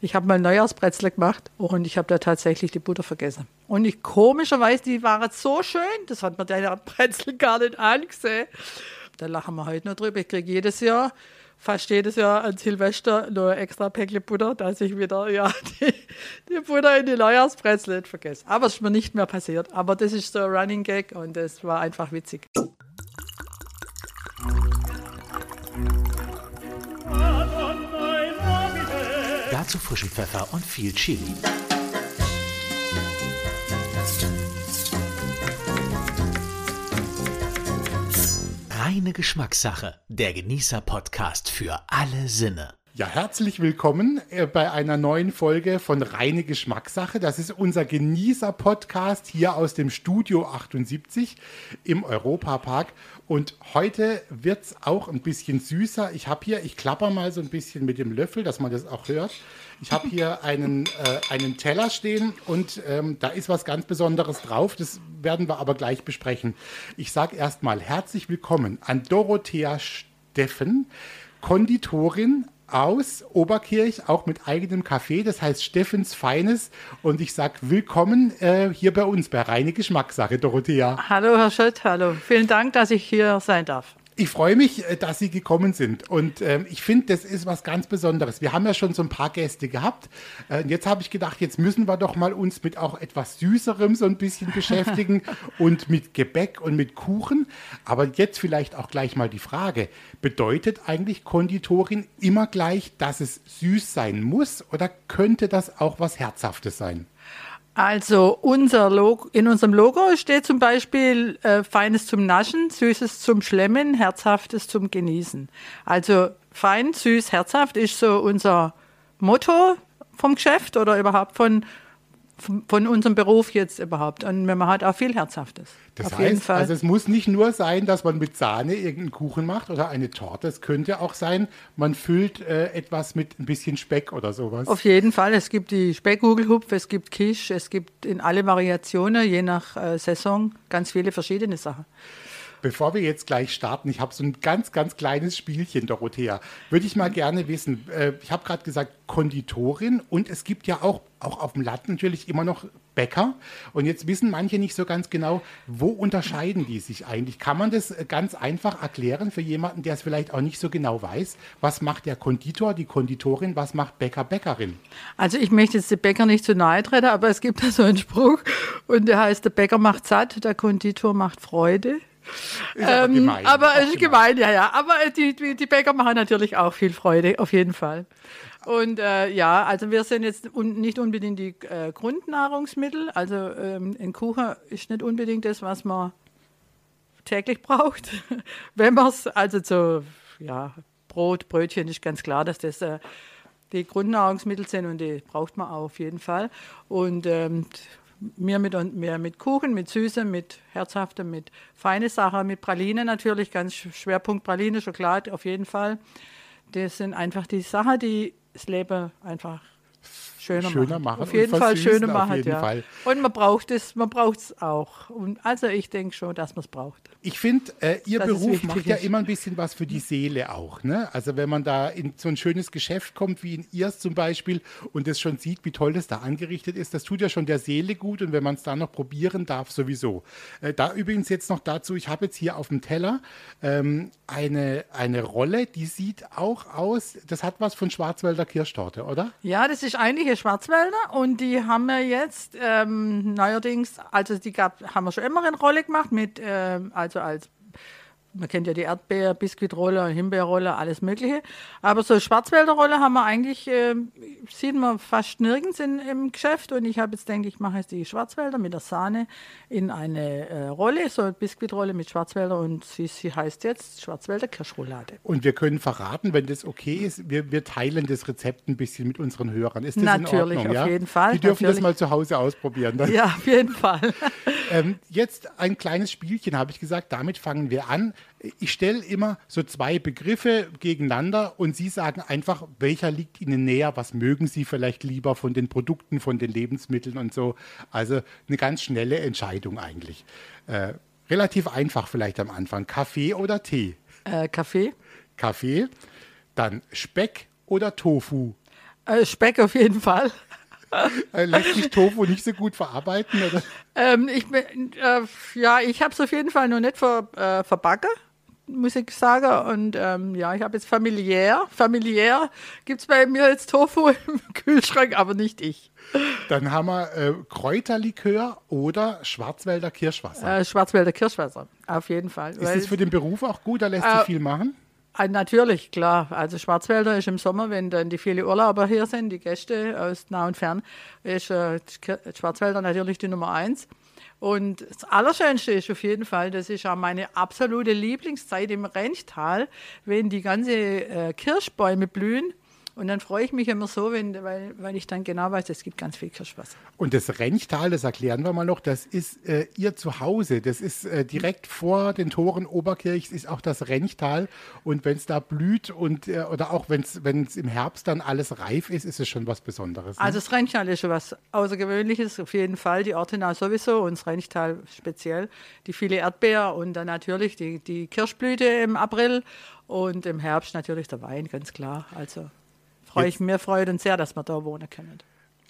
Ich habe mal Neujahrsbrezel gemacht und ich habe da tatsächlich die Butter vergessen. Und ich komischerweise, die waren so schön, das hat mir der Brezel gar nicht angesehen. Da lachen wir heute noch drüber. Ich kriege jedes Jahr, fast jedes Jahr an Silvester noch ein extra Päckchen Butter, dass ich wieder ja, die, die Butter in die Neujahrsbrezel nicht vergesse. Aber es ist mir nicht mehr passiert. Aber das ist so ein Running Gag und das war einfach witzig. Dazu frischen Pfeffer und viel Chili. Reine Geschmackssache, der Genießer-Podcast für alle Sinne. Ja, herzlich willkommen äh, bei einer neuen Folge von Reine Geschmackssache. Das ist unser Genießer-Podcast hier aus dem Studio 78 im Europapark. Und heute wird es auch ein bisschen süßer. Ich habe hier, ich klapper mal so ein bisschen mit dem Löffel, dass man das auch hört. Ich habe hier einen, äh, einen Teller stehen und ähm, da ist was ganz Besonderes drauf. Das werden wir aber gleich besprechen. Ich sage erstmal herzlich willkommen an Dorothea Steffen, Konditorin aus Oberkirch, auch mit eigenem Café, das heißt Steffens Feines. Und ich sage willkommen äh, hier bei uns bei Reine Geschmackssache, Dorothea. Hallo, Herr Schött, hallo. Vielen Dank, dass ich hier sein darf. Ich freue mich, äh, dass Sie gekommen sind. Und ähm, ich finde, das ist was ganz Besonderes. Wir haben ja schon so ein paar Gäste gehabt. Äh, jetzt habe ich gedacht, jetzt müssen wir doch mal uns mit auch etwas Süßerem so ein bisschen beschäftigen und mit Gebäck und mit Kuchen. Aber jetzt vielleicht auch gleich mal die Frage, bedeutet eigentlich Konditorin immer gleich, dass es süß sein muss oder könnte das auch was Herzhaftes sein? Also unser Logo, in unserem Logo steht zum Beispiel äh, Feines zum Naschen, Süßes zum Schlemmen, Herzhaftes zum Genießen. Also fein, süß, herzhaft ist so unser Motto vom Geschäft oder überhaupt von, von unserem Beruf jetzt überhaupt. Und man hat auch viel Herzhaftes. Das Auf heißt, also es muss nicht nur sein, dass man mit Sahne irgendeinen Kuchen macht oder eine Torte. Es könnte auch sein, man füllt äh, etwas mit ein bisschen Speck oder sowas. Auf jeden Fall. Es gibt die Speckgugelhupf, es gibt Kisch, es gibt in alle Variationen, je nach äh, Saison, ganz viele verschiedene Sachen. Bevor wir jetzt gleich starten, ich habe so ein ganz, ganz kleines Spielchen, Dorothea. Würde ich mal gerne wissen, äh, ich habe gerade gesagt Konditorin und es gibt ja auch, auch auf dem Land natürlich immer noch Bäcker. Und jetzt wissen manche nicht so ganz genau, wo unterscheiden die sich eigentlich? Kann man das ganz einfach erklären für jemanden, der es vielleicht auch nicht so genau weiß? Was macht der Konditor, die Konditorin, was macht Bäcker, Bäckerin? Also ich möchte jetzt den Bäcker nicht zu nahe treten, aber es gibt da so einen Spruch und der heißt, der Bäcker macht satt, der Konditor macht Freude. Ist aber ähm, gemein. Aber es ist gemein. gemein, ja, ja. Aber die, die, die Bäcker machen natürlich auch viel Freude, auf jeden Fall. Und äh, ja, also wir sind jetzt un nicht unbedingt die äh, Grundnahrungsmittel. Also ähm, ein Kuchen ist nicht unbedingt das, was man täglich braucht. Wenn man es, also so, ja, Brot, Brötchen ist ganz klar, dass das äh, die Grundnahrungsmittel sind und die braucht man auch auf jeden Fall. Und ähm, mehr mit, mehr mit Kuchen, mit Süßem, mit Herzhaftem, mit feine Sachen, mit Praline natürlich, ganz Schwerpunkt Praline, Schokolade auf jeden Fall. Das sind einfach die Sachen, die das Leben einfach schöner, schöner machen. Auf jeden Fall schöner machen, ja. Fall. Und man braucht es, man braucht es auch. Und also ich denke schon, dass man es braucht. Ich finde, äh, Ihr das Beruf macht ja immer ein bisschen was für die Seele auch. Ne? Also wenn man da in so ein schönes Geschäft kommt, wie in Ihrs zum Beispiel, und das schon sieht, wie toll das da angerichtet ist, das tut ja schon der Seele gut. Und wenn man es da noch probieren darf, sowieso. Äh, da übrigens jetzt noch dazu, ich habe jetzt hier auf dem Teller ähm, eine, eine Rolle, die sieht auch aus, das hat was von Schwarzwälder Kirschtorte, oder? Ja, das ist eigentlich eine Schwarzwälder und die haben wir jetzt ähm, neuerdings, also die gab, haben wir schon immer in Rolle gemacht mit, ähm, also als man kennt ja die Erdbeer, Biskuitrolle, Himbeerrolle, alles Mögliche. Aber so Schwarzwälderrolle haben wir eigentlich, äh, sieht man fast nirgends in, im Geschäft. Und ich habe jetzt denke ich, mache jetzt die Schwarzwälder mit der Sahne in eine äh, Rolle, so eine Biskuitrolle mit Schwarzwälder. Und sie, sie heißt jetzt Schwarzwälder Kirschroulade. Und wir können verraten, wenn das okay ist, wir, wir teilen das Rezept ein bisschen mit unseren Hörern. Ist das natürlich, in Ordnung? auf ja? jeden Fall. Die dürfen natürlich. das mal zu Hause ausprobieren. Dann. Ja, auf jeden Fall. ähm, jetzt ein kleines Spielchen, habe ich gesagt. Damit fangen wir an ich stelle immer so zwei Begriffe gegeneinander und Sie sagen einfach, welcher liegt Ihnen näher, was mögen Sie vielleicht lieber von den Produkten, von den Lebensmitteln und so. Also eine ganz schnelle Entscheidung eigentlich. Äh, relativ einfach vielleicht am Anfang. Kaffee oder Tee? Äh, Kaffee. Kaffee. Dann Speck oder Tofu? Äh, Speck auf jeden Fall. Äh, lässt sich Tofu nicht so gut verarbeiten? Oder? Ähm, ich bin, äh, ja, ich habe es auf jeden Fall noch nicht ver, äh, verbacken, muss ich sagen. Und ähm, ja, ich habe jetzt familiär, familiär gibt es bei mir jetzt Tofu im Kühlschrank, aber nicht ich. Dann haben wir äh, Kräuterlikör oder Schwarzwälder Kirschwasser. Äh, Schwarzwälder Kirschwasser, auf jeden Fall. Ist das für den Beruf auch gut? Da lässt sich viel machen? Ah, natürlich, klar. Also Schwarzwälder ist im Sommer, wenn dann die viele Urlauber hier sind, die Gäste aus nah und fern, ist äh, Schwarzwälder natürlich die Nummer eins. Und das Allerschönste ist auf jeden Fall, das ist auch meine absolute Lieblingszeit im Renchtal, wenn die ganzen äh, Kirschbäume blühen und dann freue ich mich immer so, wenn, weil, weil ich dann genau weiß, es gibt ganz viel Kirschwasser. Und das Renchtal, das erklären wir mal noch, das ist äh, ihr Zuhause. Das ist äh, direkt vor den Toren Oberkirchs ist auch das Renchtal. Und wenn es da blüht und äh, oder auch wenn es im Herbst dann alles reif ist, ist es schon was Besonderes. Ne? Also das Renchtal ist schon was Außergewöhnliches, auf jeden Fall. Die Ortenau sowieso und das Renchtal speziell. Die viele Erdbeer und dann natürlich die, die Kirschblüte im April und im Herbst natürlich der Wein, ganz klar. Also freue ich mir freut uns sehr, dass wir da wohnen können.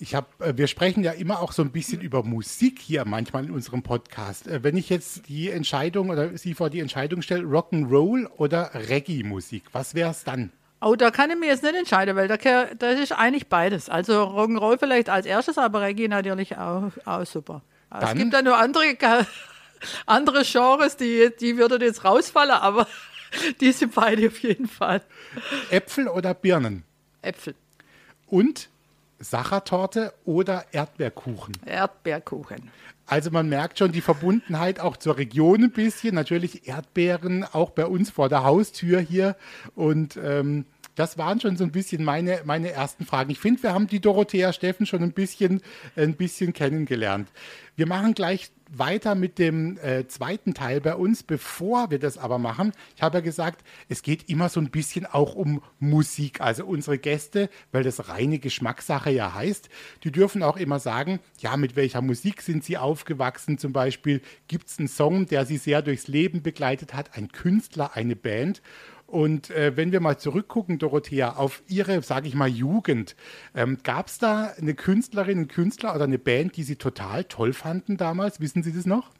Ich habe, äh, wir sprechen ja immer auch so ein bisschen über Musik hier manchmal in unserem Podcast. Äh, wenn ich jetzt die Entscheidung oder Sie vor die Entscheidung stelle, Rock'n'Roll oder Reggae-Musik, was wäre es dann? Oh, da kann ich mir jetzt nicht entscheiden, weil das ist eigentlich beides. Also Rock'n'Roll vielleicht als erstes, aber Reggae natürlich auch, auch super. Dann, es gibt da nur andere, andere Genres, die, die würden jetzt rausfallen, aber die sind beide auf jeden Fall. Äpfel oder Birnen? Äpfel. Und Sachertorte oder Erdbeerkuchen? Erdbeerkuchen. Also man merkt schon die Verbundenheit auch zur Region ein bisschen. Natürlich Erdbeeren auch bei uns vor der Haustür hier. Und ähm, das waren schon so ein bisschen meine, meine ersten Fragen. Ich finde, wir haben die Dorothea Steffen schon ein bisschen, ein bisschen kennengelernt. Wir machen gleich weiter mit dem äh, zweiten Teil bei uns. Bevor wir das aber machen, ich habe ja gesagt, es geht immer so ein bisschen auch um Musik. Also unsere Gäste, weil das reine Geschmackssache ja heißt, die dürfen auch immer sagen, ja, mit welcher Musik sind sie aufgewachsen zum Beispiel? Gibt es einen Song, der sie sehr durchs Leben begleitet hat, ein Künstler, eine Band? Und äh, wenn wir mal zurückgucken, Dorothea, auf Ihre, sage ich mal, Jugend, ähm, gab es da eine Künstlerin, einen Künstler oder eine Band, die Sie total toll fanden damals? Wissen Sie das noch?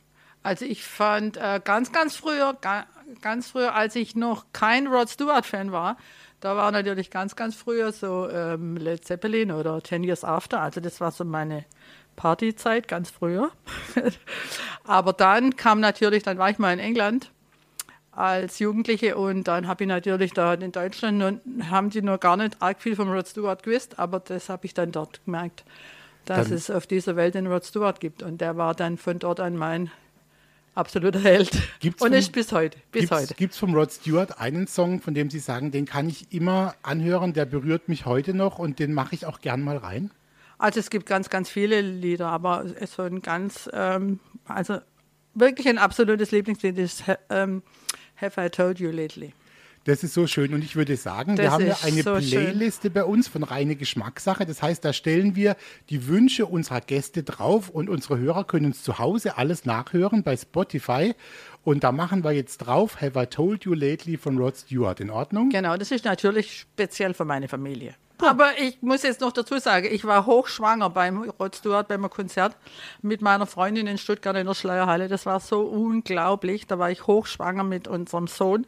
Also ich fand äh, ganz, ganz früher, ga, ganz früher, als ich noch kein Rod Stewart-Fan war, da war natürlich ganz, ganz früher so ähm, Led Zeppelin oder Ten Years After. Also das war so meine Partyzeit, ganz früher. Aber dann kam natürlich, dann war ich mal in England als Jugendliche und dann habe ich natürlich da in Deutschland, nur, haben die noch gar nicht arg viel vom Rod Stewart gewusst, aber das habe ich dann dort gemerkt, dass dann, es auf dieser Welt den Rod Stewart gibt und der war dann von dort an mein absoluter Held gibt's und vom, ist bis heute. Bis gibt's, Gibt es vom Rod Stewart einen Song, von dem Sie sagen, den kann ich immer anhören, der berührt mich heute noch und den mache ich auch gern mal rein? Also es gibt ganz, ganz viele Lieder, aber es so ein ganz, ähm, also wirklich ein absolutes Lieblingslied ist ähm, Have I Told You Lately? Das ist so schön. Und ich würde sagen, das wir haben ja eine so Playliste schön. bei uns von reine Geschmackssache. Das heißt, da stellen wir die Wünsche unserer Gäste drauf und unsere Hörer können uns zu Hause alles nachhören bei Spotify. Und da machen wir jetzt drauf Have I Told You Lately von Rod Stewart. In Ordnung? Genau, das ist natürlich speziell für meine Familie. Aber ich muss jetzt noch dazu sagen, ich war hochschwanger beim Rod Stewart beim Konzert mit meiner Freundin in Stuttgart in der Schleierhalle. Das war so unglaublich. Da war ich hochschwanger mit unserem Sohn.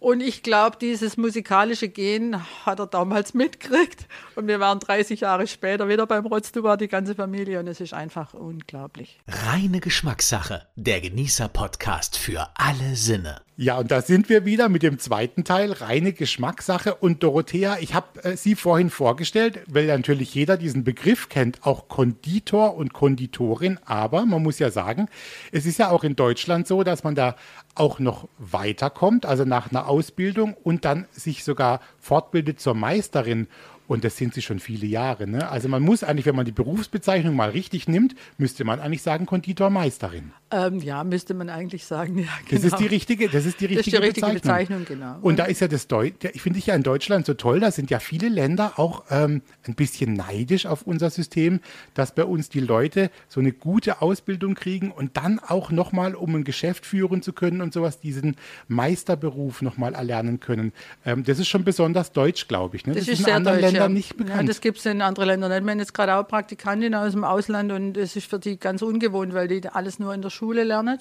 Und ich glaube, dieses musikalische Gen hat er damals mitgekriegt. Und wir waren 30 Jahre später wieder beim Rotzduber, die ganze Familie. Und es ist einfach unglaublich. Reine Geschmackssache. Der Genießer-Podcast für alle Sinne. Ja, und da sind wir wieder mit dem zweiten Teil, reine Geschmackssache. Und Dorothea, ich habe äh, Sie vorhin vorgestellt, weil natürlich jeder diesen Begriff kennt, auch Konditor und Konditorin. Aber man muss ja sagen, es ist ja auch in Deutschland so, dass man da auch noch weiterkommt, also nach einer Ausbildung und dann sich sogar fortbildet zur Meisterin. Und das sind sie schon viele Jahre. Ne? Also man muss eigentlich, wenn man die Berufsbezeichnung mal richtig nimmt, müsste man eigentlich sagen Konditormeisterin. Ähm, ja, müsste man eigentlich sagen, ja, genau. Das ist die richtige, das ist die richtige, das ist die richtige Bezeichnung. Bezeichnung. genau. Und da ist ja das Deutsch, ich finde ich ja in Deutschland so toll, da sind ja viele Länder auch ähm, ein bisschen neidisch auf unser System, dass bei uns die Leute so eine gute Ausbildung kriegen und dann auch nochmal, um ein Geschäft führen zu können und sowas, diesen Meisterberuf nochmal erlernen können. Ähm, das ist schon besonders deutsch, glaube ich. Ne? Das, das ist, ist sehr deutsch, Ländern nicht bekannt. Ja, das gibt es in anderen Ländern nicht. Wir haben jetzt gerade auch Praktikantin aus dem Ausland und es ist für die ganz ungewohnt, weil die alles nur in der Schule lernen.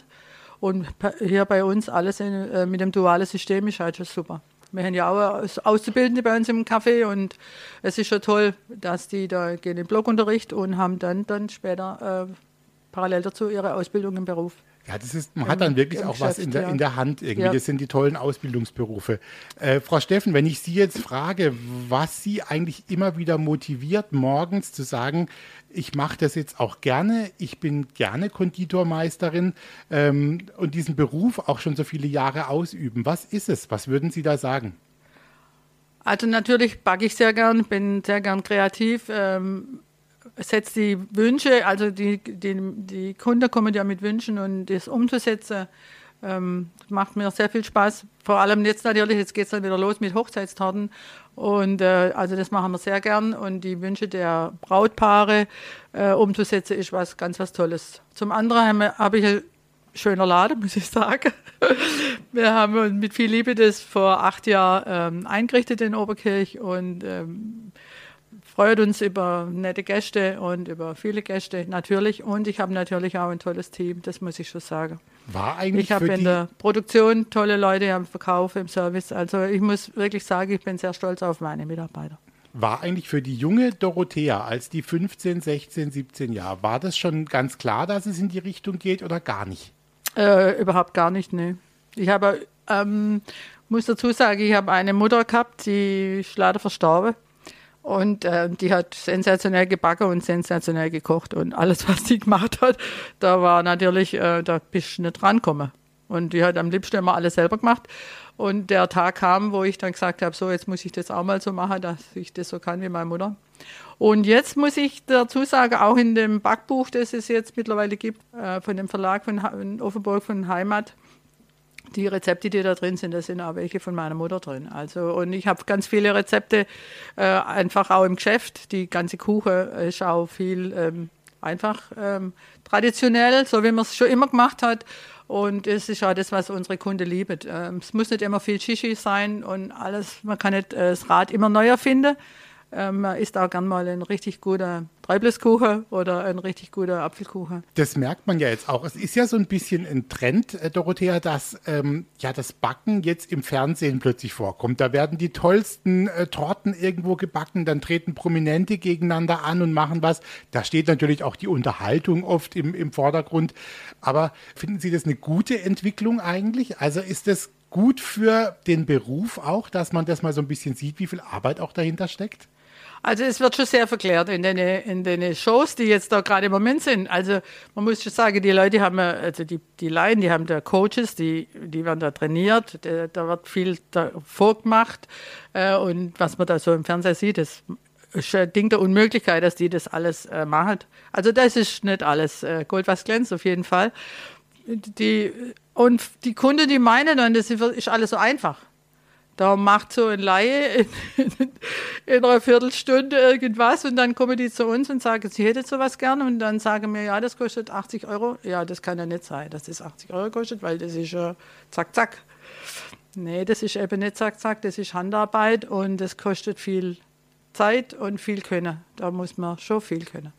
Und hier bei uns alles in, äh, mit dem dualen System ist halt schon super. Wir haben ja auch Auszubildende bei uns im Café und es ist schon toll, dass die da gehen in den Blockunterricht und haben dann, dann später äh, parallel dazu ihre Ausbildung im Beruf. Ja, das ist, man hat dann wirklich auch Geschäft, was in der, in der Hand irgendwie. Ja. Das sind die tollen Ausbildungsberufe. Äh, Frau Steffen, wenn ich Sie jetzt frage, was Sie eigentlich immer wieder motiviert, morgens zu sagen, ich mache das jetzt auch gerne, ich bin gerne Konditormeisterin ähm, und diesen Beruf auch schon so viele Jahre ausüben. Was ist es? Was würden Sie da sagen? Also natürlich backe ich sehr gern, bin sehr gern kreativ. Ähm, setzt die Wünsche, also die, die, die Kunden kommen ja mit Wünschen und das umzusetzen, ähm, macht mir sehr viel Spaß. Vor allem jetzt natürlich, jetzt geht es dann wieder los mit Hochzeitstorten. Und äh, also das machen wir sehr gern. Und die Wünsche der Brautpaare äh, umzusetzen, ist was ganz was Tolles. Zum anderen habe hab ich ein schöner Laden, muss ich sagen. Wir haben mit viel Liebe das vor acht Jahren ähm, eingerichtet in Oberkirch und ähm, freut uns über nette Gäste und über viele Gäste natürlich. Und ich habe natürlich auch ein tolles Team, das muss ich schon sagen. War eigentlich ich habe in der Produktion tolle Leute im Verkauf, im Service. Also ich muss wirklich sagen, ich bin sehr stolz auf meine Mitarbeiter. War eigentlich für die junge Dorothea, als die 15, 16, 17 Jahre, war das schon ganz klar, dass es in die Richtung geht oder gar nicht? Äh, überhaupt gar nicht, ne. Ich habe, ähm, muss dazu sagen, ich habe eine Mutter gehabt, die ist leider verstorben. Und äh, die hat sensationell gebacken und sensationell gekocht. Und alles, was sie gemacht hat, da war natürlich, äh, da bist du nicht rankommen. Und die hat am liebsten immer alles selber gemacht. Und der Tag kam, wo ich dann gesagt habe, so, jetzt muss ich das auch mal so machen, dass ich das so kann wie meine Mutter. Und jetzt muss ich dazu sagen, auch in dem Backbuch, das es jetzt mittlerweile gibt, äh, von dem Verlag von Offenburg von Heimat, die Rezepte, die da drin sind, da sind auch welche von meiner Mutter drin. Also, und ich habe ganz viele Rezepte äh, einfach auch im Geschäft. Die ganze Kuche ist auch viel ähm, einfach ähm, traditionell, so wie man es schon immer gemacht hat. Und es ist auch das, was unsere Kunden lieben. Ähm, es muss nicht immer viel Shishi sein und alles, man kann nicht äh, das Rad immer neu erfinden. Ähm, man isst auch gern mal ein richtig guter Treibliskuchen oder ein richtig guter Apfelkuchen. Das merkt man ja jetzt auch. Es ist ja so ein bisschen ein Trend, äh, Dorothea, dass ähm, ja das Backen jetzt im Fernsehen plötzlich vorkommt. Da werden die tollsten äh, Torten irgendwo gebacken, dann treten Prominente gegeneinander an und machen was. Da steht natürlich auch die Unterhaltung oft im, im Vordergrund. Aber finden Sie das eine gute Entwicklung eigentlich? Also ist das gut für den Beruf auch, dass man das mal so ein bisschen sieht, wie viel Arbeit auch dahinter steckt? Also es wird schon sehr verklärt in den, in den Shows, die jetzt da gerade im Moment sind. Also man muss schon sagen, die Leute haben, also die, die Laien, die haben da Coaches, die, die werden da trainiert, da, wird viel vorgemacht. Äh, und was man da so im Fernsehen sieht, das ist ein Ding der Unmöglichkeit, dass die das alles äh, machen. Also das ist nicht alles äh, Gold, was glänzt, auf jeden Fall. Die, und die Kunden, die meinen dann, das ist alles so einfach. Da macht so ein Laie in, in, einer Viertelstunde irgendwas und dann kommen die zu uns und sagen, sie hätte sowas gerne und dann sagen wir, ja, das kostet 80 Euro. Ja, das kann ja nicht sein, dass das 80 Euro kostet, weil das ist ja zack, zack. Nee, das ist eben nicht zack, zack, das ist Handarbeit und das kostet viel Zeit und viel Können. Da muss man schon viel können.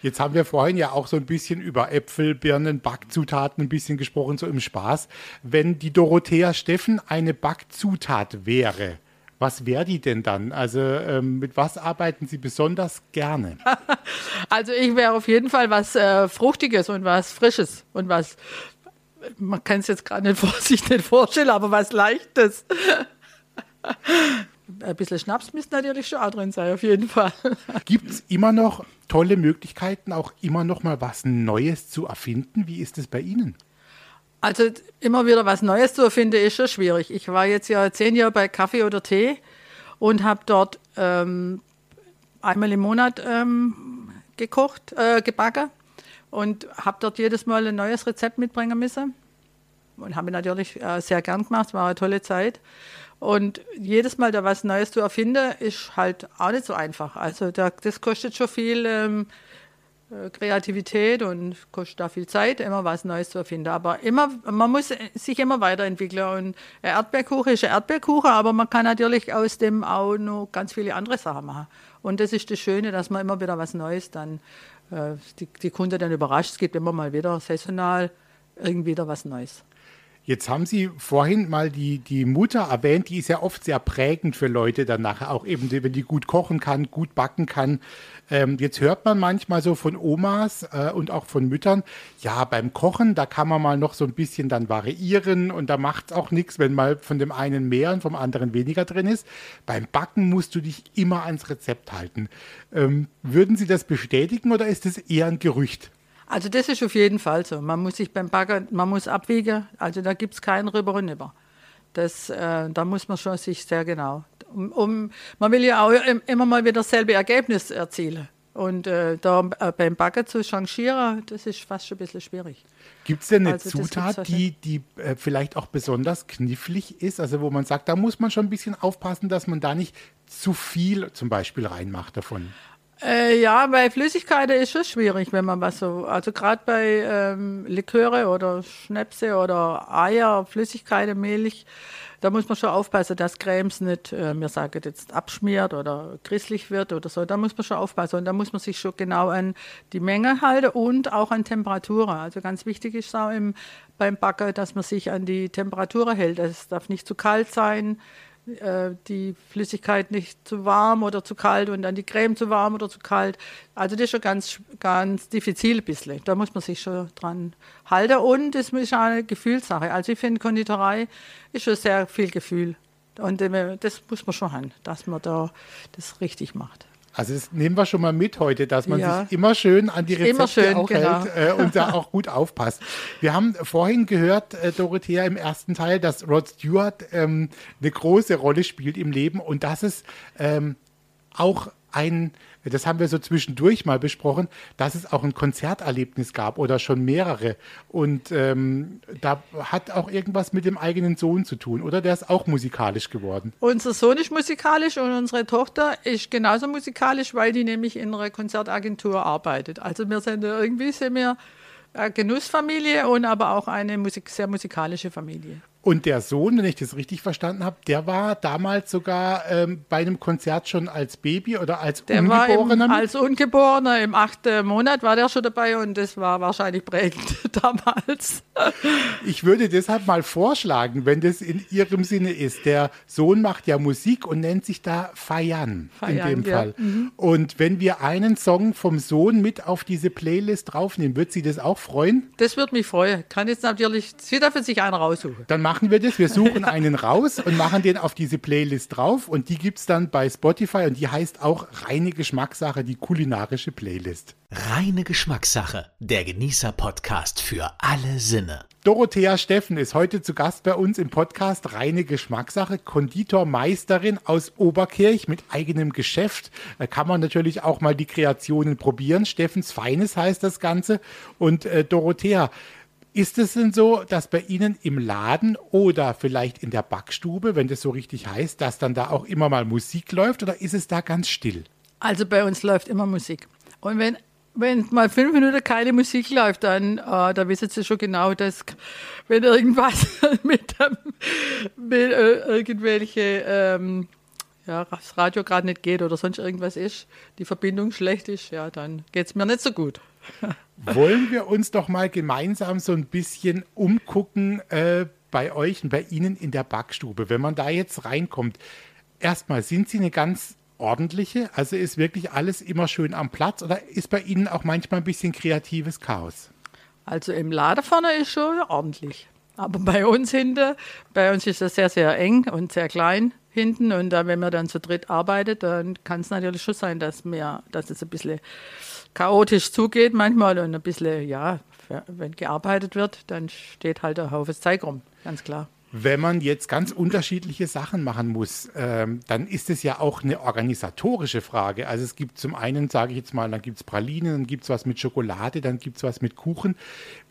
Jetzt haben wir vorhin ja auch so ein bisschen über Äpfel, Birnen, Backzutaten ein bisschen gesprochen, so im Spaß. Wenn die Dorothea Steffen eine Backzutat wäre, was wäre die denn dann? Also ähm, mit was arbeiten Sie besonders gerne? Also ich wäre auf jeden Fall was äh, Fruchtiges und was Frisches und was, man kann es jetzt gerade nicht vor sich nicht vorstellen, aber was Leichtes. Ein bisschen Schnaps müsste natürlich schon auch drin sein, auf jeden Fall. Gibt es immer noch tolle Möglichkeiten, auch immer noch mal was Neues zu erfinden? Wie ist es bei Ihnen? Also immer wieder was Neues zu erfinden, ist schon schwierig. Ich war jetzt ja zehn Jahre bei Kaffee oder Tee und habe dort ähm, einmal im Monat ähm, gekocht, äh, gebacken und habe dort jedes Mal ein neues Rezept mitbringen müssen. Und habe natürlich äh, sehr gern gemacht, war eine tolle Zeit. Und jedes Mal da was Neues zu erfinden, ist halt auch nicht so einfach. Also da, das kostet schon viel ähm, äh, Kreativität und kostet da viel Zeit, immer was Neues zu erfinden. Aber immer, man muss sich immer weiterentwickeln. Und ein Erdbeerkuchen ist ein Erdbeerkuchen, aber man kann natürlich aus dem auch noch ganz viele andere Sachen machen. Und das ist das Schöne, dass man immer wieder was Neues dann, äh, die, die Kunde dann überrascht. Es gibt immer mal wieder saisonal irgendwie wieder was Neues. Jetzt haben Sie vorhin mal die, die Mutter erwähnt, die ist ja oft sehr prägend für Leute danach, auch eben, wenn die gut kochen kann, gut backen kann. Ähm, jetzt hört man manchmal so von Omas äh, und auch von Müttern, ja, beim Kochen, da kann man mal noch so ein bisschen dann variieren und da macht es auch nichts, wenn mal von dem einen mehr und vom anderen weniger drin ist. Beim Backen musst du dich immer ans Rezept halten. Ähm, würden Sie das bestätigen oder ist es eher ein Gerücht? Also das ist auf jeden Fall so. Man muss sich beim Backen, man muss abwiegen. Also da gibt es keinen rüber und über. Das, äh, da muss man schon sich sehr genau. Um, um, man will ja auch immer mal wieder dasselbe Ergebnis erzielen. Und äh, da äh, beim Backen zu changieren, das ist fast schon ein bisschen schwierig. Gibt es denn eine also Zutat, die, die äh, vielleicht auch besonders knifflig ist? Also wo man sagt, da muss man schon ein bisschen aufpassen, dass man da nicht zu viel zum Beispiel reinmacht davon. Äh, ja, bei Flüssigkeiten ist es schwierig, wenn man was so, also gerade bei ähm, Liköre oder Schnäpse oder Eier, Flüssigkeiten, Milch, da muss man schon aufpassen, dass Cremes nicht, äh, mir sagen jetzt, abschmiert oder christlich wird oder so. Da muss man schon aufpassen und da muss man sich schon genau an die Menge halten und auch an Temperaturen. Also ganz wichtig ist auch im, beim Backen, dass man sich an die Temperatur hält. Es darf nicht zu kalt sein äh, die Flüssigkeit nicht zu warm oder zu kalt und dann die Creme zu warm oder zu kalt. Also das ist schon ganz, ganz diffizil ein bisschen. Da muss man sich schon dran halten und es ist eine Gefühlssache. Also ich finde, Konditorei ist schon sehr viel Gefühl. Und äh, das muss man schon haben, dass man da das richtig macht. Also das nehmen wir schon mal mit heute, dass man ja. sich immer schön an die Rezepte schön, auch genau. hält äh, und da auch gut aufpasst. Wir haben vorhin gehört, äh, Dorothea, im ersten Teil, dass Rod Stewart ähm, eine große Rolle spielt im Leben und dass es ähm, auch ein das haben wir so zwischendurch mal besprochen, dass es auch ein Konzerterlebnis gab oder schon mehrere. Und ähm, da hat auch irgendwas mit dem eigenen Sohn zu tun, oder? Der ist auch musikalisch geworden. Unser Sohn ist musikalisch und unsere Tochter ist genauso musikalisch, weil die nämlich in einer Konzertagentur arbeitet. Also wir sind irgendwie sind wir Genussfamilie und aber auch eine Musik, sehr musikalische Familie. Und der Sohn, wenn ich das richtig verstanden habe, der war damals sogar ähm, bei einem Konzert schon als Baby oder als der Ungeborener? Im, als Ungeborener im achten Monat war der schon dabei und das war wahrscheinlich prägend damals. Ich würde deshalb mal vorschlagen, wenn das in Ihrem Sinne ist. Der Sohn macht ja Musik und nennt sich da Fayan, in dem ja. Fall. Mhm. Und wenn wir einen Song vom Sohn mit auf diese Playlist draufnehmen, wird Sie das auch freuen? Das würde mich freuen. Kann jetzt natürlich, Sie dürfen sich einen raussuchen. Dann machen machen wir das. Wir suchen einen raus und machen den auf diese Playlist drauf. Und die gibt es dann bei Spotify und die heißt auch Reine Geschmackssache, die kulinarische Playlist. Reine Geschmackssache, der Genießer-Podcast für alle Sinne. Dorothea Steffen ist heute zu Gast bei uns im Podcast Reine Geschmackssache, Konditormeisterin aus Oberkirch mit eigenem Geschäft. Da kann man natürlich auch mal die Kreationen probieren. Steffens Feines heißt das Ganze. Und äh, Dorothea, ist es denn so, dass bei Ihnen im Laden oder vielleicht in der Backstube, wenn das so richtig heißt, dass dann da auch immer mal Musik läuft oder ist es da ganz still? Also bei uns läuft immer Musik. Und wenn, wenn mal fünf Minuten keine Musik läuft, dann äh, da wissen Sie schon genau, dass wenn irgendwas mit, mit äh, irgendwelche ähm, ja, das Radio gerade nicht geht oder sonst irgendwas ist, die Verbindung schlecht ist, ja, dann geht es mir nicht so gut. Wollen wir uns doch mal gemeinsam so ein bisschen umgucken äh, bei euch und bei Ihnen in der Backstube, wenn man da jetzt reinkommt. Erstmal, sind Sie eine ganz ordentliche? Also ist wirklich alles immer schön am Platz oder ist bei Ihnen auch manchmal ein bisschen kreatives Chaos? Also im Laden vorne ist schon ordentlich. Aber bei uns hinten, bei uns ist das sehr, sehr eng und sehr klein hinten. Und da, wenn man dann zu dritt arbeitet, dann kann es natürlich schon sein, dass, mehr, dass es ein bisschen chaotisch zugeht manchmal und ein bisschen, ja, wenn gearbeitet wird, dann steht halt ein Haufen Zeug rum, ganz klar. Wenn man jetzt ganz unterschiedliche Sachen machen muss, ähm, dann ist es ja auch eine organisatorische Frage. Also es gibt zum einen, sage ich jetzt mal, dann gibt es Pralinen, dann gibt es was mit Schokolade, dann gibt es was mit Kuchen.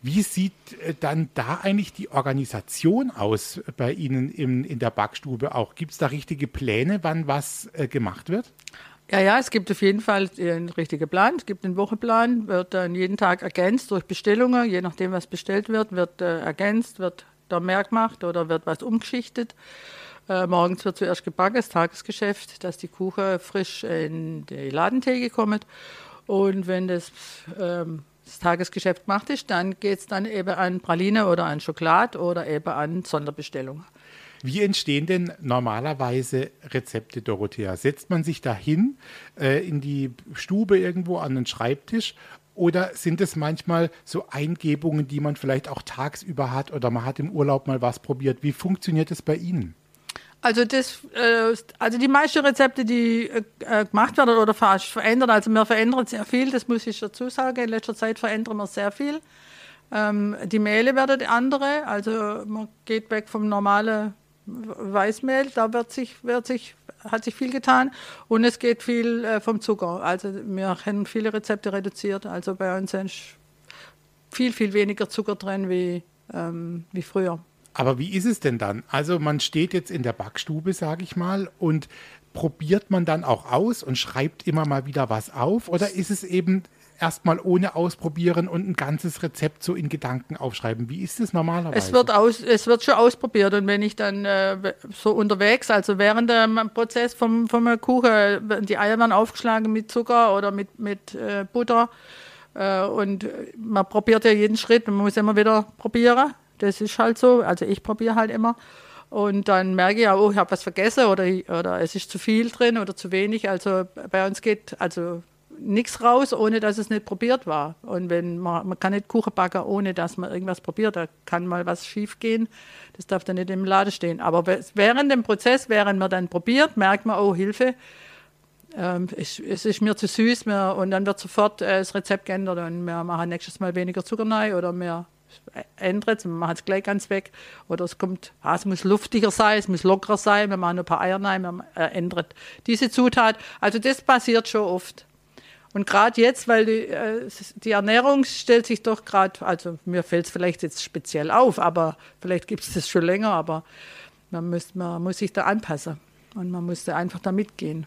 Wie sieht äh, dann da eigentlich die Organisation aus bei Ihnen in, in der Backstube auch? Gibt es da richtige Pläne, wann was äh, gemacht wird? Ja, ja, es gibt auf jeden Fall einen richtigen Plan. Es gibt einen Wochenplan, wird dann jeden Tag ergänzt durch Bestellungen. Je nachdem, was bestellt wird, wird äh, ergänzt, wird da mehr gemacht oder wird was umgeschichtet. Äh, morgens wird zuerst gebacken, das Tagesgeschäft, dass die Kuchen frisch in die Ladentheke kommen. Und wenn das, ähm, das Tagesgeschäft gemacht ist, dann geht es dann eben an Praline oder an Schokolade oder eben an Sonderbestellungen. Wie entstehen denn normalerweise Rezepte, Dorothea? Setzt man sich da hin äh, in die Stube irgendwo an den Schreibtisch oder sind es manchmal so Eingebungen, die man vielleicht auch tagsüber hat oder man hat im Urlaub mal was probiert? Wie funktioniert es bei Ihnen? Also das, äh, also die meisten Rezepte, die äh, gemacht werden oder fast verändern, also wir verändern sehr viel, das muss ich dazu sagen. In letzter Zeit verändern wir sehr viel. Ähm, die Mehle werden andere, also man geht weg vom normalen Weißmehl, da wird sich, wird sich, hat sich viel getan und es geht viel äh, vom Zucker. Also wir haben viele Rezepte reduziert. Also bei uns ist viel, viel weniger Zucker drin wie, ähm, wie früher. Aber wie ist es denn dann? Also man steht jetzt in der Backstube, sage ich mal, und probiert man dann auch aus und schreibt immer mal wieder was auf? Oder ist es eben erstmal ohne ausprobieren und ein ganzes Rezept so in Gedanken aufschreiben. Wie ist das normalerweise? Es wird, aus, es wird schon ausprobiert und wenn ich dann äh, so unterwegs, also während dem Prozess vom, vom Kuchen, die Eier werden aufgeschlagen mit Zucker oder mit, mit äh, Butter äh, und man probiert ja jeden Schritt, man muss immer wieder probieren. Das ist halt so, also ich probiere halt immer. Und dann merke ich ja, oh, ich habe was vergessen oder, oder es ist zu viel drin oder zu wenig. Also bei uns geht, also nichts raus, ohne dass es nicht probiert war. Und wenn man, man kann nicht Kuchen backen, ohne dass man irgendwas probiert. Da kann mal was schief gehen. Das darf dann nicht im Laden stehen. Aber während dem Prozess, während man dann probiert, merkt man, oh Hilfe, ähm, es, es, ist mir zu süß. Mehr, und dann wird sofort äh, das Rezept geändert und wir machen nächstes Mal weniger Zucker rein oder mehr ändert, man macht es gleich ganz weg. Oder es kommt, ah, es muss luftiger sein, es muss lockerer sein, wir machen ein paar Eier rein, man äh, ändert diese Zutat. Also das passiert schon oft. Und gerade jetzt, weil die, äh, die, Ernährung stellt sich doch gerade, also mir fällt es vielleicht jetzt speziell auf, aber vielleicht gibt es das schon länger, aber man muss, man muss sich da anpassen und man muss da einfach da mitgehen.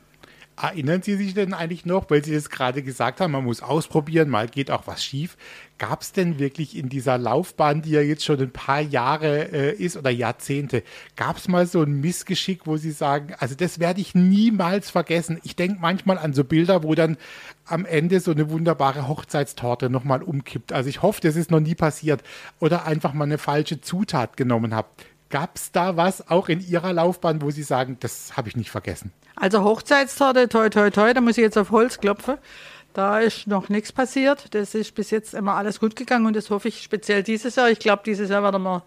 Erinnern Sie sich denn eigentlich noch, weil Sie das gerade gesagt haben, man muss ausprobieren, mal geht auch was schief. Gab es denn wirklich in dieser Laufbahn, die ja jetzt schon ein paar Jahre äh, ist oder Jahrzehnte, gab es mal so ein Missgeschick, wo Sie sagen, also das werde ich niemals vergessen. Ich denke manchmal an so Bilder, wo dann am Ende so eine wunderbare Hochzeitstorte nochmal umkippt. Also ich hoffe, das ist noch nie passiert. Oder einfach mal eine falsche Zutat genommen habt. Gab es da was auch in Ihrer Laufbahn, wo Sie sagen, das habe ich nicht vergessen? Also Hochzeitstorte, toi, toi, toi, da muss ich jetzt auf Holz klopfen. Da ist noch nichts passiert. Das ist bis jetzt immer alles gut gegangen und das hoffe ich speziell dieses Jahr. Ich glaube, dieses Jahr werden wir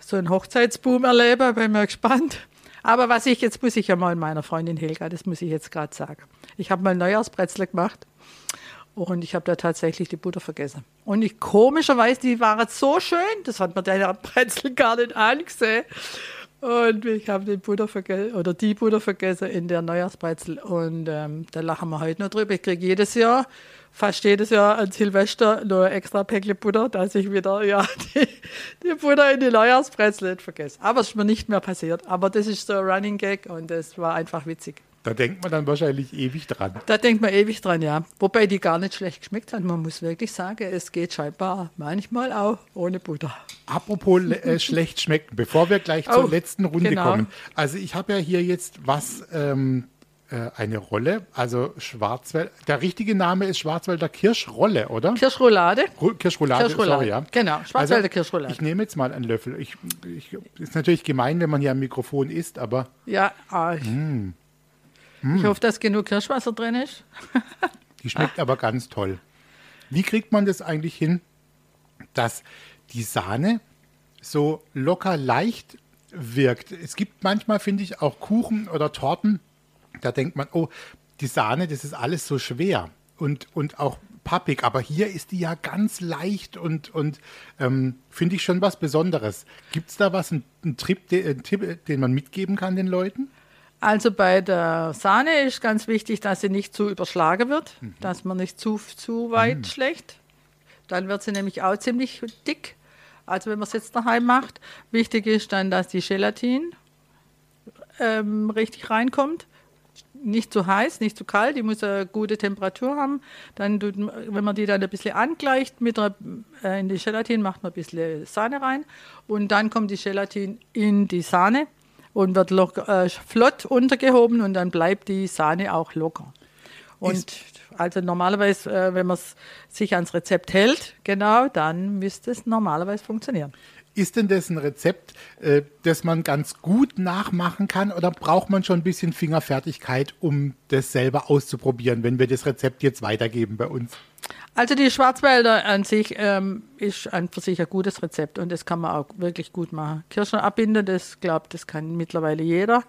so einen Hochzeitsboom erleben. Bin mir gespannt. Aber was ich jetzt muss ich ja mal meiner Freundin Helga, das muss ich jetzt gerade sagen. Ich habe mal Neujahrsbrezel gemacht und ich habe da tatsächlich die Butter vergessen. Und ich, komischerweise, die waren so schön, das hat man der Brezel gar nicht angesehen. Und ich habe die Butter vergessen, oder die Butter vergessen in der Neujahrsbrezel. Und ähm, da lachen wir heute noch drüber. Ich kriege jedes Jahr, fast jedes Jahr an Silvester noch extra Päckchen Butter, dass ich wieder ja, die, die Butter in die Neujahrsbrezel nicht vergesse. Aber es ist mir nicht mehr passiert. Aber das ist so ein Running Gag und das war einfach witzig. Da denkt man dann wahrscheinlich ewig dran. Da denkt man ewig dran, ja. Wobei die gar nicht schlecht geschmeckt hat. Man muss wirklich sagen, es geht scheinbar manchmal auch ohne Butter. Apropos äh, schlecht schmecken, bevor wir gleich oh, zur letzten Runde genau. kommen. Also ich habe ja hier jetzt was, ähm, äh, eine Rolle, also Schwarzwälder. Der richtige Name ist Schwarzwälder Kirschrolle, oder? Kirschroulade. Kirschroulade, Kirschroulade. sorry, ja. Genau, Schwarzwälder also, Kirschroulade. Ich nehme jetzt mal einen Löffel. Ich, ich, ist natürlich gemein, wenn man hier am Mikrofon isst, aber... Ja, ah, mh. Hm. Ich hoffe, dass genug Kirschwasser drin ist. die schmeckt aber ganz toll. Wie kriegt man das eigentlich hin, dass die Sahne so locker leicht wirkt? Es gibt manchmal, finde ich, auch Kuchen oder Torten, da denkt man, oh, die Sahne, das ist alles so schwer und, und auch pappig, aber hier ist die ja ganz leicht und, und ähm, finde ich schon was Besonderes. Gibt es da was, einen, Trip, den, den man mitgeben kann den Leuten? Also bei der Sahne ist ganz wichtig, dass sie nicht zu überschlagen wird, mhm. dass man nicht zu, zu weit mhm. schlägt. Dann wird sie nämlich auch ziemlich dick. Also wenn man es jetzt daheim macht. Wichtig ist dann, dass die Gelatin ähm, richtig reinkommt. nicht zu heiß, nicht zu kalt, die muss eine gute Temperatur haben. Dann, wenn man die dann ein bisschen angleicht mit der, äh, in die Gelatin, macht man ein bisschen Sahne rein und dann kommt die Gelatin in die Sahne und wird locker, äh, flott untergehoben und dann bleibt die Sahne auch locker. Und Ist also normalerweise, äh, wenn man sich ans Rezept hält, genau, dann müsste es normalerweise funktionieren. Ist denn das ein Rezept, äh, das man ganz gut nachmachen kann oder braucht man schon ein bisschen Fingerfertigkeit, um das selber auszuprobieren, wenn wir das Rezept jetzt weitergeben bei uns? Also die Schwarzwälder an sich ähm, ist an für sich ein gutes Rezept und das kann man auch wirklich gut machen. Kirschen abbinden, das glaube das kann mittlerweile jeder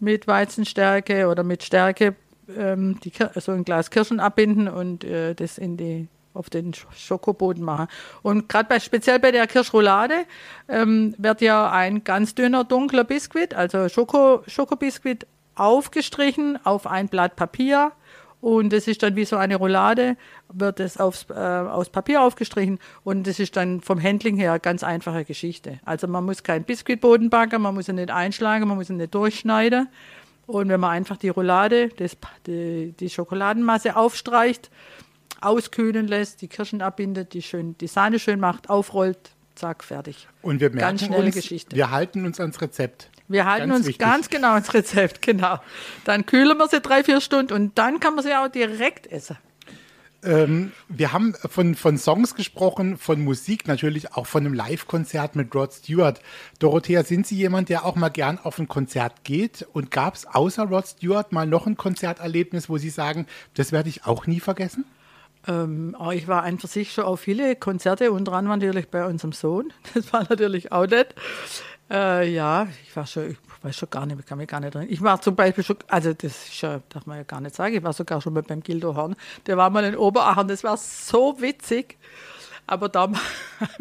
mit Weizenstärke oder mit Stärke ähm, die, so ein Glas Kirschen abbinden und äh, das in die auf den Schokoboden machen. Und gerade bei, speziell bei der Kirschroulade ähm, wird ja ein ganz dünner, dunkler Biskuit, also Schoko, Schokobiskuit, aufgestrichen auf ein Blatt Papier. Und das ist dann wie so eine Roulade, wird es aufs, äh, aus Papier aufgestrichen und das ist dann vom Handling her ganz einfache Geschichte. Also man muss keinen Biskuitboden backen, man muss ihn nicht einschlagen, man muss ihn nicht durchschneiden. Und wenn man einfach die Roulade, das, die, die Schokoladenmasse aufstreicht, auskühlen lässt, die Kirschen abbindet, die, schön, die Sahne schön macht, aufrollt, zack, fertig. Und wir merken ganz schnelle uns, Geschichte. wir halten uns ans Rezept. Wir halten ganz uns wichtig. ganz genau ans Rezept, genau. Dann kühlen wir sie drei, vier Stunden und dann kann man sie auch direkt essen. Ähm, wir haben von, von Songs gesprochen, von Musik, natürlich auch von einem Live-Konzert mit Rod Stewart. Dorothea, sind Sie jemand, der auch mal gern auf ein Konzert geht? Und gab es außer Rod Stewart mal noch ein Konzerterlebnis, wo Sie sagen, das werde ich auch nie vergessen? Ähm, ich war einfach sich schon auf viele Konzerte, unter anderem natürlich bei unserem Sohn. Das war natürlich auch nett. Äh, ja, ich war schon, ich weiß schon gar nicht, ich kann mich gar nicht drin. Ich war zum Beispiel schon, also das ja, darf man ja gar nicht sagen, ich war sogar schon mal beim Gildo Horn. Der war mal in Oberachern, das war so witzig. Aber da,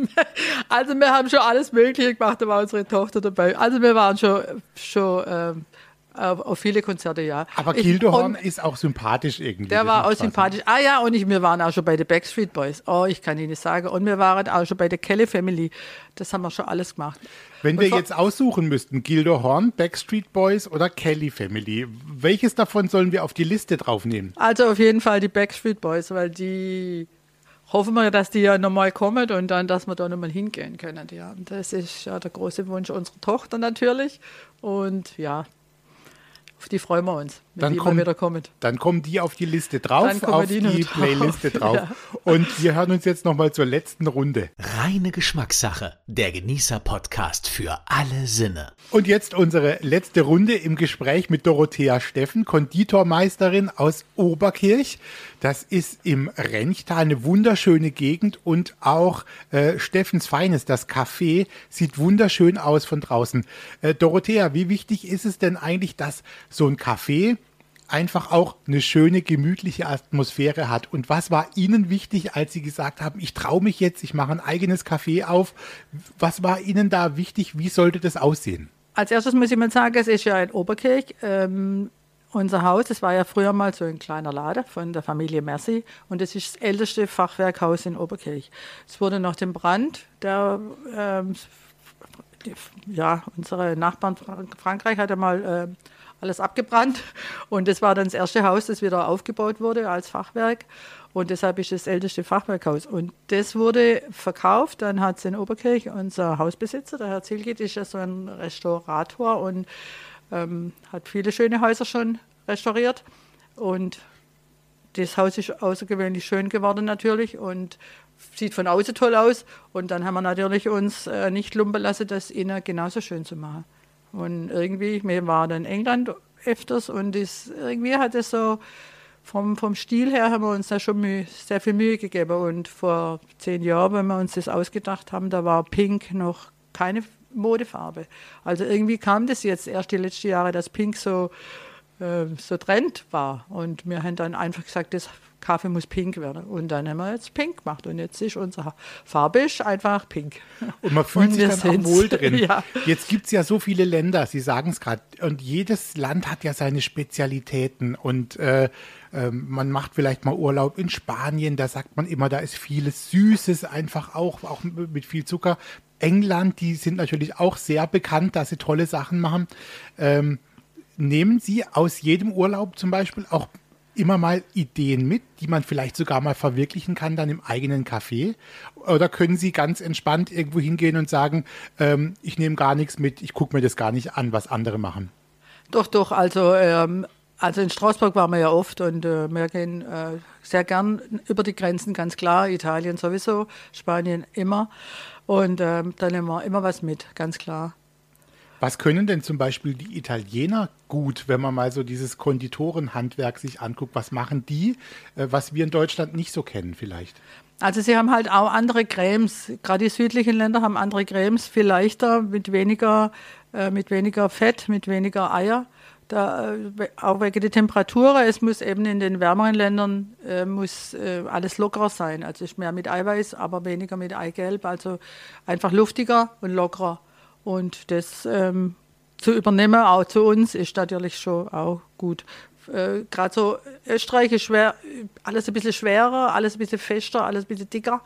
also wir haben schon alles Mögliche gemacht, da war unsere Tochter dabei. Also wir waren schon, schon ähm, auf viele Konzerte, ja. Aber Gildehorn ist auch sympathisch irgendwie. Der war auch sympathisch. Ah ja, und ich, wir waren auch schon bei den Backstreet Boys. Oh, ich kann Ihnen sagen. Und wir waren auch schon bei der Kelly Family. Das haben wir schon alles gemacht. Wenn wir jetzt aussuchen müssten, Gildehorn, Backstreet Boys oder Kelly Family, welches davon sollen wir auf die Liste draufnehmen? Also auf jeden Fall die Backstreet Boys, weil die hoffen wir, dass die ja nochmal kommen und dann, dass wir da nochmal hingehen können. Ja, das ist ja der große Wunsch unserer Tochter natürlich. Und ja, auf die freuen wir uns, dann kommen. Dann kommen die auf die Liste drauf, auf die, die Playliste drauf. Ja. Und wir hören uns jetzt nochmal zur letzten Runde. Reine Geschmackssache, der Genießer-Podcast für alle Sinne. Und jetzt unsere letzte Runde im Gespräch mit Dorothea Steffen, Konditormeisterin aus Oberkirch. Das ist im Renchtal eine wunderschöne Gegend und auch äh, Steffens Feines, das Café, sieht wunderschön aus von draußen. Äh, Dorothea, wie wichtig ist es denn eigentlich, dass so ein Café einfach auch eine schöne, gemütliche Atmosphäre hat. Und was war Ihnen wichtig, als Sie gesagt haben, ich traue mich jetzt, ich mache ein eigenes Café auf? Was war Ihnen da wichtig? Wie sollte das aussehen? Als erstes muss ich mal sagen, es ist ja in Oberkirch. Ähm, unser Haus, das war ja früher mal so ein kleiner Laden von der Familie Mercy und das ist das älteste Fachwerkhaus in Oberkirch. Es wurde nach dem Brand, der ähm, ja, unsere Nachbarn Frankreich hat ja mal äh, alles abgebrannt. Und das war dann das erste Haus, das wieder aufgebaut wurde als Fachwerk. Und deshalb ist das älteste Fachwerkhaus. Und das wurde verkauft. Dann hat es in Oberkirch unser Hausbesitzer, der Herr Zielgeht, ist ja so ein Restaurator und ähm, hat viele schöne Häuser schon restauriert. Und das Haus ist außergewöhnlich schön geworden natürlich und sieht von außen toll aus. Und dann haben wir natürlich uns äh, nicht lumpen lassen, das innen genauso schön zu machen. Und irgendwie, wir waren in England öfters und das, irgendwie hat es so, vom, vom Stil her haben wir uns da schon Mühe, sehr viel Mühe gegeben. Und vor zehn Jahren, wenn wir uns das ausgedacht haben, da war Pink noch keine Modefarbe. Also irgendwie kam das jetzt erst die letzten Jahre, dass Pink so, äh, so Trend war. Und wir haben dann einfach gesagt, das Kaffee muss pink werden. Und dann haben wir jetzt pink gemacht. Und jetzt ist unsere Farbe ist einfach pink. Und man fühlt und sich dann auch wohl drin. ja. Jetzt gibt es ja so viele Länder, Sie sagen es gerade. Und jedes Land hat ja seine Spezialitäten. Und äh, äh, man macht vielleicht mal Urlaub in Spanien. Da sagt man immer, da ist vieles Süßes einfach auch, auch mit viel Zucker. England, die sind natürlich auch sehr bekannt, dass sie tolle Sachen machen. Ähm, nehmen Sie aus jedem Urlaub zum Beispiel auch immer mal Ideen mit, die man vielleicht sogar mal verwirklichen kann dann im eigenen Café? Oder können Sie ganz entspannt irgendwo hingehen und sagen, ähm, ich nehme gar nichts mit, ich gucke mir das gar nicht an, was andere machen? Doch, doch. Also, ähm, also in Straßburg waren wir ja oft und äh, wir gehen äh, sehr gern über die Grenzen, ganz klar. Italien sowieso, Spanien immer. Und ähm, da nehmen wir immer was mit, ganz klar. Was können denn zum Beispiel die Italiener gut, wenn man mal so dieses Konditorenhandwerk sich anguckt? Was machen die, äh, was wir in Deutschland nicht so kennen vielleicht? Also sie haben halt auch andere Cremes. Gerade die südlichen Länder haben andere Cremes, viel leichter, mit weniger, äh, mit weniger Fett, mit weniger Eier. Da, äh, auch wegen der Temperatur. Es muss eben in den wärmeren Ländern äh, muss alles lockerer sein. Also ist mehr mit Eiweiß, aber weniger mit Eigelb. Also einfach luftiger und lockerer. Und das ähm, zu übernehmen, auch zu uns, ist natürlich schon auch gut. Äh, Gerade so Österreich ist schwer, alles ein bisschen schwerer, alles ein bisschen fester, alles ein bisschen dicker.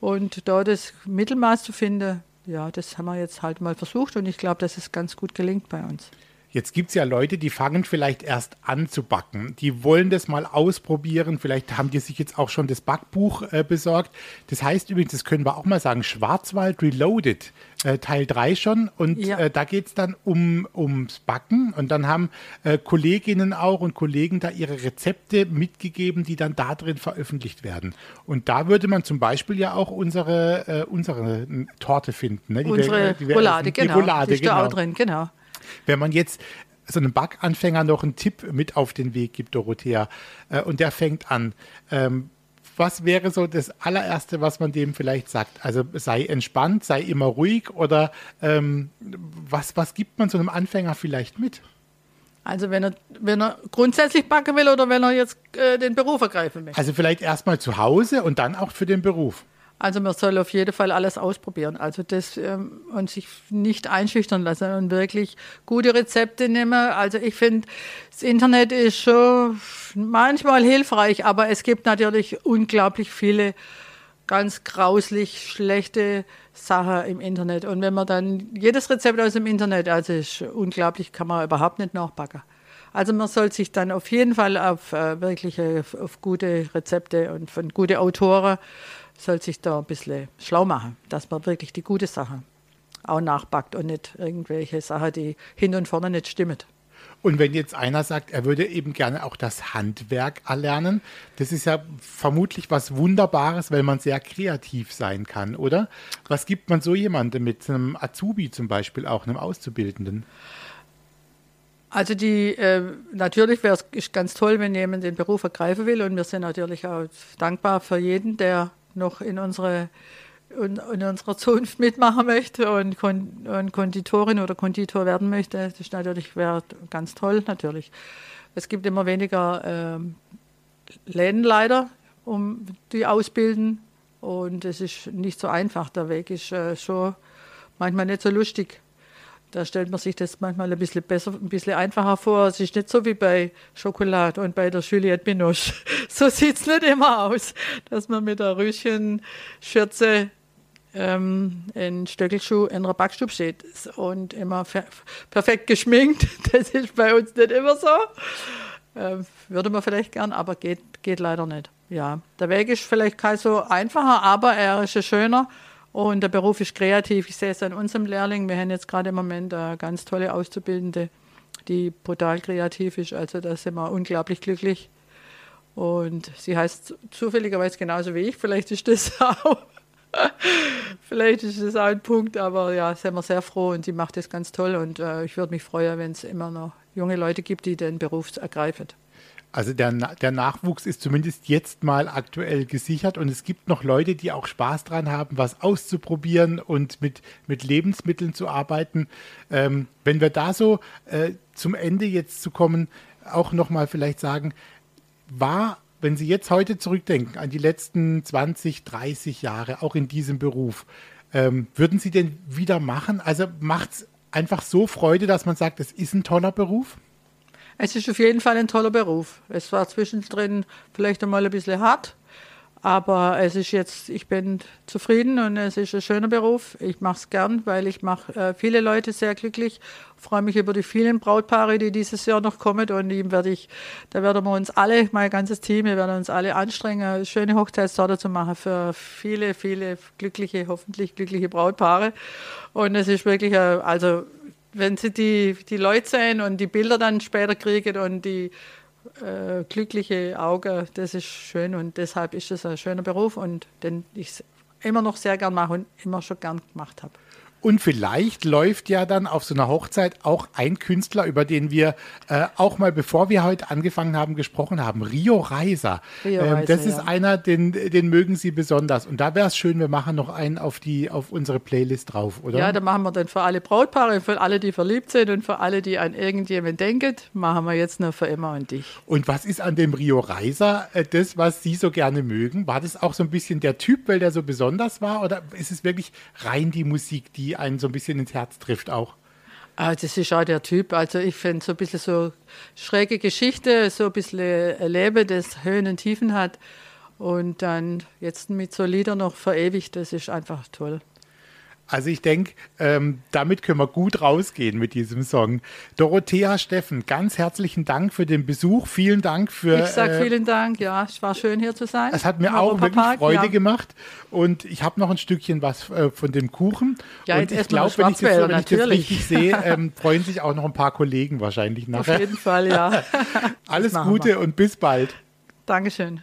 Und da das Mittelmaß zu finden, ja, das haben wir jetzt halt mal versucht und ich glaube, dass es ganz gut gelingt bei uns. Jetzt gibt es ja Leute, die fangen vielleicht erst an zu backen. Die wollen das mal ausprobieren. Vielleicht haben die sich jetzt auch schon das Backbuch äh, besorgt. Das heißt übrigens, das können wir auch mal sagen, Schwarzwald Reloaded, äh, Teil 3 schon. Und ja. äh, da geht es dann um, ums Backen. Und dann haben äh, Kolleginnen auch und Kollegen da ihre Rezepte mitgegeben, die dann da drin veröffentlicht werden. Und da würde man zum Beispiel ja auch unsere, äh, unsere Torte finden. Ne? Die unsere wir, die wir Roulade, genau. Die Roulade, die genau. da auch drin, genau. Wenn man jetzt so einem Backanfänger noch einen Tipp mit auf den Weg gibt, Dorothea, äh, und der fängt an, ähm, was wäre so das allererste, was man dem vielleicht sagt? Also sei entspannt, sei immer ruhig oder ähm, was, was gibt man so einem Anfänger vielleicht mit? Also wenn er, wenn er grundsätzlich backen will oder wenn er jetzt äh, den Beruf ergreifen möchte? Also vielleicht erstmal zu Hause und dann auch für den Beruf. Also man soll auf jeden Fall alles ausprobieren. Also das ähm, und sich nicht einschüchtern lassen und wirklich gute Rezepte nehmen. Also ich finde, das Internet ist schon manchmal hilfreich, aber es gibt natürlich unglaublich viele ganz grauslich schlechte Sachen im Internet. Und wenn man dann jedes Rezept aus dem Internet, also ist unglaublich, kann man überhaupt nicht nachbacken. Also man soll sich dann auf jeden Fall auf äh, wirklich auf, auf gute Rezepte und von gute Autoren soll sich da ein bisschen schlau machen, dass man wirklich die gute Sache auch nachbackt und nicht irgendwelche Sachen, die hin und vorne nicht stimmen. Und wenn jetzt einer sagt, er würde eben gerne auch das Handwerk erlernen, das ist ja vermutlich was Wunderbares, weil man sehr kreativ sein kann, oder? Was gibt man so jemandem mit einem Azubi zum Beispiel auch, einem Auszubildenden? Also die äh, natürlich wäre es ganz toll, wenn jemand den Beruf ergreifen will und wir sind natürlich auch dankbar für jeden, der noch in unsere in, in unserer Zunft mitmachen möchte und, Kon und Konditorin oder Konditor werden möchte, das ist natürlich ganz toll natürlich. Es gibt immer weniger ähm, Läden leider, um die ausbilden und es ist nicht so einfach. Der Weg ist äh, schon manchmal nicht so lustig. Da stellt man sich das manchmal ein bisschen besser, ein bisschen einfacher vor. Es ist nicht so wie bei Schokolade und bei der Juliette Binoche. So sieht es nicht immer aus, dass man mit der Rüschenschürze ähm, in Stöckelschuh in einer Backstube steht und immer perfekt geschminkt. Das ist bei uns nicht immer so. Ähm, würde man vielleicht gern, aber geht, geht leider nicht. Ja, der Weg ist vielleicht kein so einfacher, aber er ist schöner. Und der Beruf ist kreativ. Ich sehe es an unserem Lehrling. Wir haben jetzt gerade im Moment eine ganz tolle Auszubildende, die brutal kreativ ist. Also da sind wir unglaublich glücklich. Und sie heißt zufälligerweise genauso wie ich. Vielleicht ist das auch. Vielleicht ist das auch ein Punkt, aber ja, sind wir sehr froh und sie macht das ganz toll und äh, ich würde mich freuen, wenn es immer noch junge Leute gibt, die den Beruf ergreifen. Also der, der Nachwuchs ist zumindest jetzt mal aktuell gesichert und es gibt noch Leute, die auch Spaß dran haben, was auszuprobieren und mit, mit Lebensmitteln zu arbeiten. Ähm, wenn wir da so äh, zum Ende jetzt zu kommen, auch nochmal vielleicht sagen, war, wenn Sie jetzt heute zurückdenken an die letzten 20, 30 Jahre, auch in diesem Beruf, ähm, würden Sie den wieder machen? Also macht es einfach so Freude, dass man sagt, es ist ein toller Beruf? Es ist auf jeden Fall ein toller Beruf. Es war zwischendrin vielleicht einmal ein bisschen hart, Aber es ist jetzt, ich bin zufrieden und es ist ein schöner Beruf. Ich mache es gern, weil ich mache äh, viele Leute sehr glücklich. Freue mich über die vielen Brautpaare, die dieses Jahr noch kommen. Und ihm werde ich, da werden wir uns alle, mein ganzes Team, wir werden uns alle anstrengen, eine schöne Hochzeitstorte zu machen für viele, viele glückliche, hoffentlich glückliche Brautpaare. Und es ist wirklich, also wenn sie die, die Leute sehen und die Bilder dann später kriegen und die äh, glückliche Augen, das ist schön und deshalb ist es ein schöner Beruf und den ich immer noch sehr gern mache und immer schon gern gemacht habe. Und vielleicht läuft ja dann auf so einer Hochzeit auch ein Künstler, über den wir äh, auch mal, bevor wir heute angefangen haben, gesprochen haben, Rio Reiser. Rio ähm, das ist ja. einer, den, den mögen Sie besonders. Und da wäre es schön, wir machen noch einen auf, die, auf unsere Playlist drauf, oder? Ja, da machen wir dann für alle Brautpaare, für alle, die verliebt sind und für alle, die an irgendjemanden denken, machen wir jetzt nur für immer und dich. Und was ist an dem Rio Reiser äh, das, was Sie so gerne mögen? War das auch so ein bisschen der Typ, weil der so besonders war? Oder ist es wirklich rein die Musik, die die einen so ein bisschen ins Herz trifft auch. Ah, das ist auch der Typ. Also ich finde so ein bisschen so schräge Geschichte, so ein bisschen Leben, das Höhen und Tiefen hat. Und dann jetzt mit so Lieder noch verewigt, das ist einfach toll. Also ich denke, ähm, damit können wir gut rausgehen mit diesem Song. Dorothea Steffen, ganz herzlichen Dank für den Besuch. Vielen Dank für. Ich sage äh, vielen Dank, ja, es war schön hier zu sein. Es hat mir auch wirklich Freude ja. gemacht. Und ich habe noch ein Stückchen was äh, von dem Kuchen. Ja, und ich glaube, wenn, ich das, wenn ich das richtig sehe, ähm, freuen sich auch noch ein paar Kollegen wahrscheinlich nachher. Auf jeden Fall, ja. Alles Gute wir. und bis bald. Dankeschön.